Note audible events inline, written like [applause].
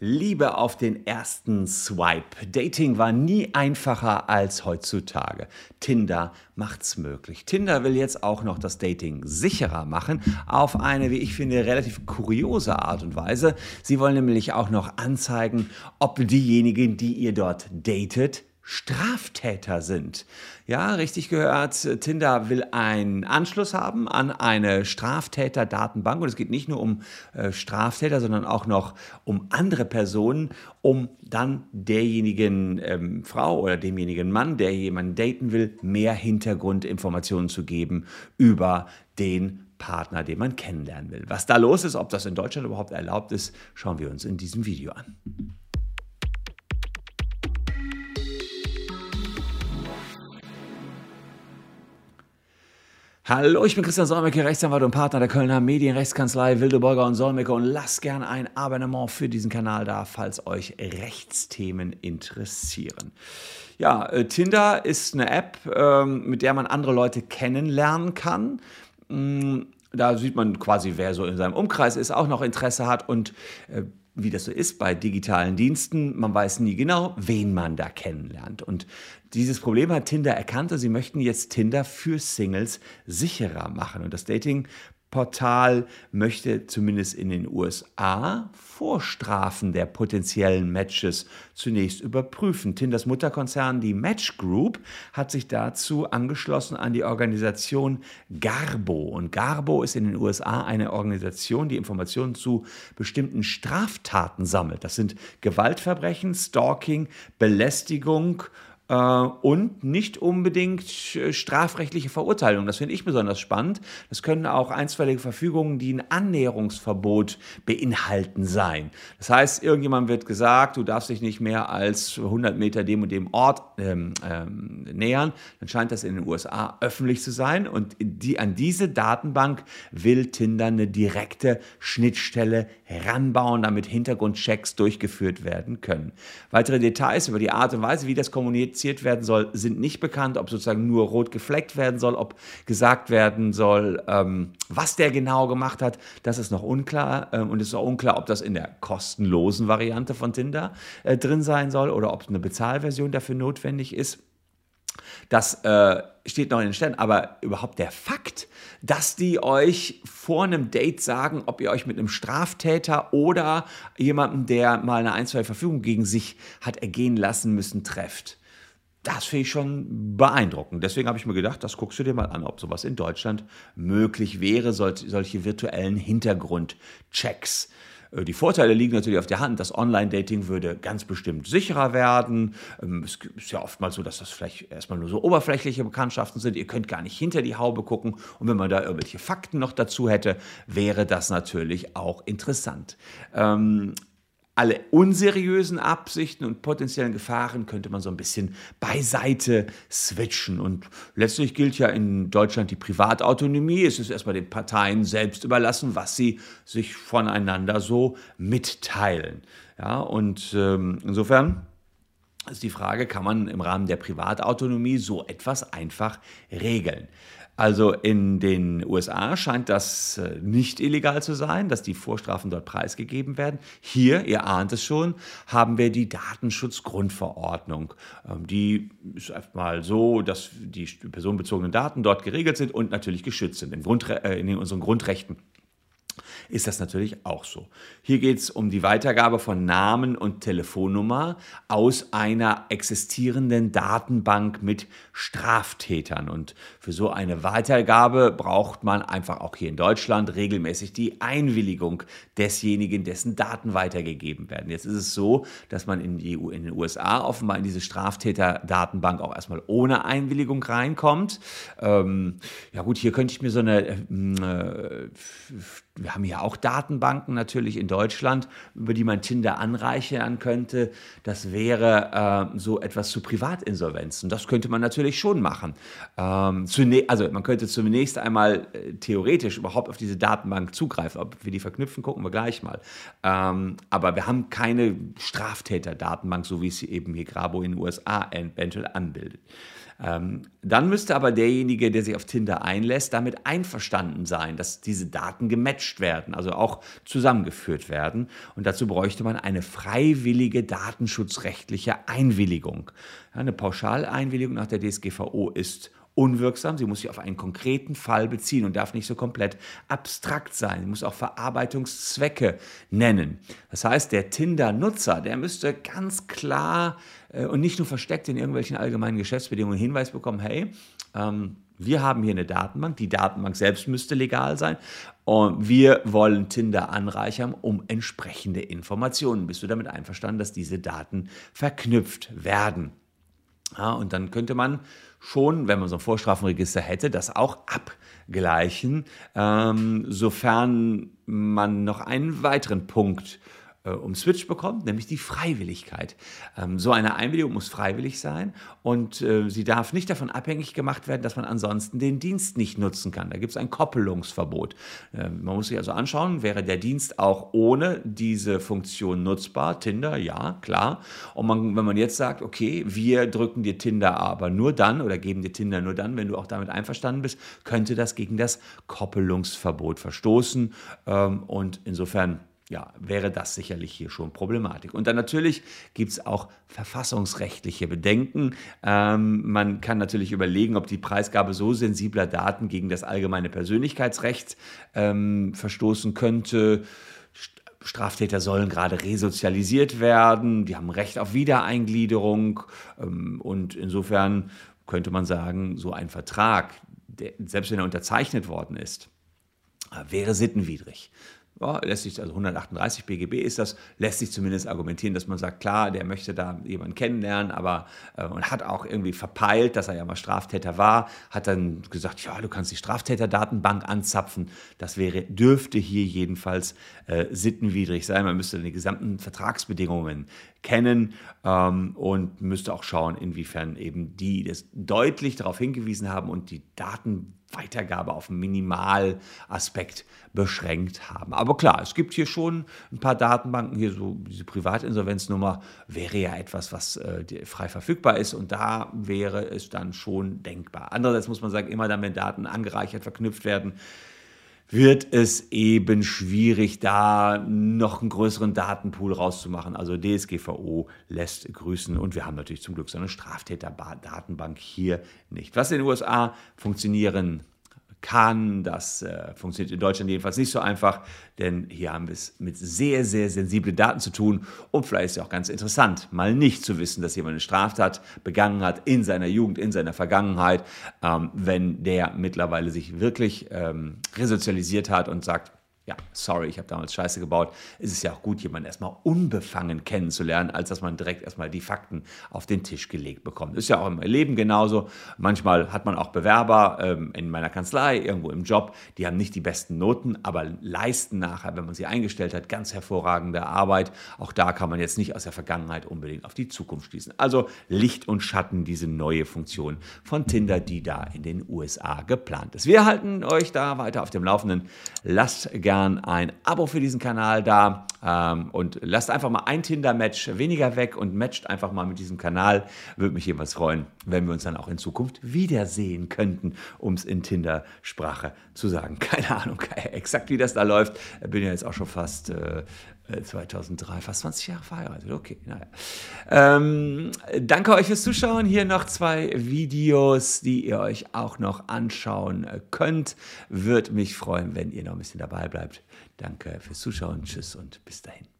Liebe auf den ersten Swipe. Dating war nie einfacher als heutzutage. Tinder macht's möglich. Tinder will jetzt auch noch das Dating sicherer machen, auf eine, wie ich finde, relativ kuriose Art und Weise. Sie wollen nämlich auch noch anzeigen, ob diejenigen, die ihr dort datet, Straftäter sind. Ja, richtig gehört, Tinder will einen Anschluss haben an eine Straftäterdatenbank und es geht nicht nur um äh, Straftäter, sondern auch noch um andere Personen, um dann derjenigen ähm, Frau oder demjenigen Mann, der jemanden daten will, mehr Hintergrundinformationen zu geben über den Partner, den man kennenlernen will. Was da los ist, ob das in Deutschland überhaupt erlaubt ist, schauen wir uns in diesem Video an. Hallo, ich bin Christian Solmecke, Rechtsanwalt und Partner der Kölner Medienrechtskanzlei Wildeborger und Solmecke und lasst gerne ein Abonnement für diesen Kanal da, falls euch Rechtsthemen interessieren. Ja, äh, Tinder ist eine App, ähm, mit der man andere Leute kennenlernen kann. Mm, da sieht man quasi, wer so in seinem Umkreis ist, auch noch Interesse hat und äh, wie das so ist bei digitalen Diensten, man weiß nie genau, wen man da kennenlernt. Und dieses Problem hat Tinder erkannt und sie möchten jetzt Tinder für Singles sicherer machen. Und das Dating Portal möchte zumindest in den USA Vorstrafen der potenziellen Matches zunächst überprüfen. Tinders Mutterkonzern, die Match Group, hat sich dazu angeschlossen an die Organisation Garbo. Und Garbo ist in den USA eine Organisation, die Informationen zu bestimmten Straftaten sammelt. Das sind Gewaltverbrechen, Stalking, Belästigung, und nicht unbedingt strafrechtliche Verurteilungen. Das finde ich besonders spannend. Das können auch einstweilige Verfügungen, die ein Annäherungsverbot beinhalten sein. Das heißt, irgendjemand wird gesagt, du darfst dich nicht mehr als 100 Meter dem und dem Ort ähm, ähm, nähern. Dann scheint das in den USA öffentlich zu sein. Und die, an diese Datenbank will Tinder eine direkte Schnittstelle heranbauen, damit Hintergrundchecks durchgeführt werden können. Weitere Details über die Art und Weise, wie das kommuniziert kommuniziert werden soll, sind nicht bekannt, ob sozusagen nur rot gefleckt werden soll, ob gesagt werden soll, ähm, was der genau gemacht hat, das ist noch unklar. Ähm, und es ist auch unklar, ob das in der kostenlosen Variante von Tinder äh, drin sein soll oder ob eine Bezahlversion dafür notwendig ist. Das äh, steht noch in den Sternen, aber überhaupt der Fakt, dass die euch vor einem Date sagen, ob ihr euch mit einem Straftäter oder jemandem, der mal eine ein, zwei Verfügung gegen sich hat ergehen lassen müssen, trefft das finde ich schon beeindruckend. Deswegen habe ich mir gedacht, das guckst du dir mal an, ob sowas in Deutschland möglich wäre, solche virtuellen Hintergrundchecks. Äh, die Vorteile liegen natürlich auf der Hand. Das Online-Dating würde ganz bestimmt sicherer werden. Ähm, es ist ja oftmals so, dass das vielleicht erstmal nur so oberflächliche Bekanntschaften sind. Ihr könnt gar nicht hinter die Haube gucken. Und wenn man da irgendwelche Fakten noch dazu hätte, wäre das natürlich auch interessant. Ähm, alle unseriösen Absichten und potenziellen Gefahren könnte man so ein bisschen beiseite switchen. Und letztlich gilt ja in Deutschland die Privatautonomie. Es ist erstmal den Parteien selbst überlassen, was sie sich voneinander so mitteilen. Ja, und ähm, insofern ist die Frage, kann man im Rahmen der Privatautonomie so etwas einfach regeln? Also in den USA scheint das äh, nicht illegal zu sein, dass die Vorstrafen dort preisgegeben werden. Hier, ihr ahnt es schon, haben wir die Datenschutzgrundverordnung. Ähm, die ist erstmal so, dass die personenbezogenen Daten dort geregelt sind und natürlich geschützt sind in, Grundre äh, in unseren Grundrechten ist das natürlich auch so. Hier geht es um die Weitergabe von Namen und Telefonnummer aus einer existierenden Datenbank mit Straftätern. Und für so eine Weitergabe braucht man einfach auch hier in Deutschland regelmäßig die Einwilligung desjenigen, dessen Daten weitergegeben werden. Jetzt ist es so, dass man in, die, in den USA offenbar in diese Straftäterdatenbank auch erstmal ohne Einwilligung reinkommt. Ähm, ja gut, hier könnte ich mir so eine äh, wir haben ja auch Datenbanken natürlich in Deutschland, über die man Tinder anreichern könnte. Das wäre äh, so etwas zu Privatinsolvenzen. Das könnte man natürlich schon machen. Ähm, also man könnte zunächst einmal äh, theoretisch überhaupt auf diese Datenbank zugreifen. Ob wir die verknüpfen, gucken wir gleich mal. Ähm, aber wir haben keine Straftäter-Datenbank, so wie es eben hier Grabo in den USA eventuell anbildet. Ähm, dann müsste aber derjenige, der sich auf Tinder einlässt, damit einverstanden sein, dass diese Daten gematcht werden, also auch zusammengeführt werden. Und dazu bräuchte man eine freiwillige datenschutzrechtliche Einwilligung. Eine Pauschaleinwilligung nach der DSGVO ist unwirksam. Sie muss sich auf einen konkreten Fall beziehen und darf nicht so komplett abstrakt sein. Sie muss auch Verarbeitungszwecke nennen. Das heißt, der Tinder-Nutzer, der müsste ganz klar äh, und nicht nur versteckt in irgendwelchen allgemeinen Geschäftsbedingungen Hinweis bekommen, hey, ähm, wir haben hier eine Datenbank, die Datenbank selbst müsste legal sein und wir wollen Tinder anreichern um entsprechende Informationen. Bist du damit einverstanden, dass diese Daten verknüpft werden? Ja, und dann könnte man schon, wenn man so ein Vorstrafenregister hätte, das auch abgleichen, ähm, sofern man noch einen weiteren Punkt äh, umswitcht bekommt, nämlich die Freiwilligkeit. Ähm, so eine Einwilligung muss freiwillig sein und äh, sie darf nicht davon abhängig gemacht werden, dass man ansonsten den Dienst nicht nutzen kann. Da gibt es ein Koppelungsverbot. Äh, man muss sich also anschauen, wäre der Dienst auch ohne diese Funktion nutzbar? Tinder, ja, klar. Und man, wenn man jetzt sagt, okay, wir drücken dir Tinder aber nur dann oder geben dir Tinder nur dann, wenn du auch damit einverstanden bist, könnte das gegen das Koppelungsverbot verstoßen. Ähm, und insofern ja, wäre das sicherlich hier schon Problematik. Und dann natürlich gibt es auch verfassungsrechtliche Bedenken. Ähm, man kann natürlich überlegen, ob die Preisgabe so sensibler Daten gegen das allgemeine Persönlichkeitsrecht ähm, verstoßen könnte. Straftäter sollen gerade resozialisiert werden, die haben Recht auf Wiedereingliederung ähm, und insofern könnte man sagen, so ein Vertrag, der, selbst wenn er unterzeichnet worden ist, äh, wäre sittenwidrig ja, lässt sich, also 138 BGB ist das, lässt sich zumindest argumentieren, dass man sagt, klar, der möchte da jemanden kennenlernen, aber äh, und hat auch irgendwie verpeilt, dass er ja mal Straftäter war, hat dann gesagt, ja, du kannst die Straftäterdatenbank anzapfen. Das wäre, dürfte hier jedenfalls äh, sittenwidrig sein. Man müsste die gesamten Vertragsbedingungen kennen ähm, und müsste auch schauen, inwiefern eben die das deutlich darauf hingewiesen haben und die Datenweitergabe auf einen Minimalaspekt beschränkt haben. Aber klar, es gibt hier schon ein paar Datenbanken, hier so diese Privatinsolvenznummer wäre ja etwas, was äh, frei verfügbar ist und da wäre es dann schon denkbar. Andererseits muss man sagen, immer dann, wenn Daten angereichert verknüpft werden, wird es eben schwierig, da noch einen größeren Datenpool rauszumachen. Also DSGVO lässt grüßen und wir haben natürlich zum Glück so eine Straftäterdatenbank hier nicht. Was in den USA funktionieren kann. Das äh, funktioniert in Deutschland jedenfalls nicht so einfach, denn hier haben wir es mit sehr, sehr sensiblen Daten zu tun. Und vielleicht ist es ja auch ganz interessant, mal nicht zu wissen, dass jemand eine Straftat begangen hat in seiner Jugend, in seiner Vergangenheit, ähm, wenn der mittlerweile sich wirklich ähm, resozialisiert hat und sagt, ja, sorry, ich habe damals Scheiße gebaut. Es ist ja auch gut, jemanden erstmal unbefangen kennenzulernen, als dass man direkt erstmal die Fakten auf den Tisch gelegt bekommt. Ist ja auch im Leben genauso. Manchmal hat man auch Bewerber ähm, in meiner Kanzlei, irgendwo im Job, die haben nicht die besten Noten, aber leisten nachher, wenn man sie eingestellt hat, ganz hervorragende Arbeit. Auch da kann man jetzt nicht aus der Vergangenheit unbedingt auf die Zukunft schließen. Also Licht und Schatten, diese neue Funktion von Tinder, die da in den USA geplant ist. Wir halten euch da weiter auf dem Laufenden. Lasst gerne gern ein Abo für diesen Kanal da ähm, und lasst einfach mal ein Tinder-Match weniger weg und matcht einfach mal mit diesem Kanal. Würde mich jedenfalls freuen, wenn wir uns dann auch in Zukunft wiedersehen könnten, um es in Tinder-Sprache zu sagen. [laughs] Keine Ahnung, [laughs] exakt wie das da läuft. Bin ja jetzt auch schon fast äh, 2003, äh, fast 20 Jahre verheiratet. Okay, naja. Ähm, danke euch fürs Zuschauen. Hier noch zwei Videos, die ihr euch auch noch anschauen könnt. Würde mich freuen, wenn ihr noch ein bisschen dabei bleibt. Danke fürs Zuschauen. Tschüss und bis dahin.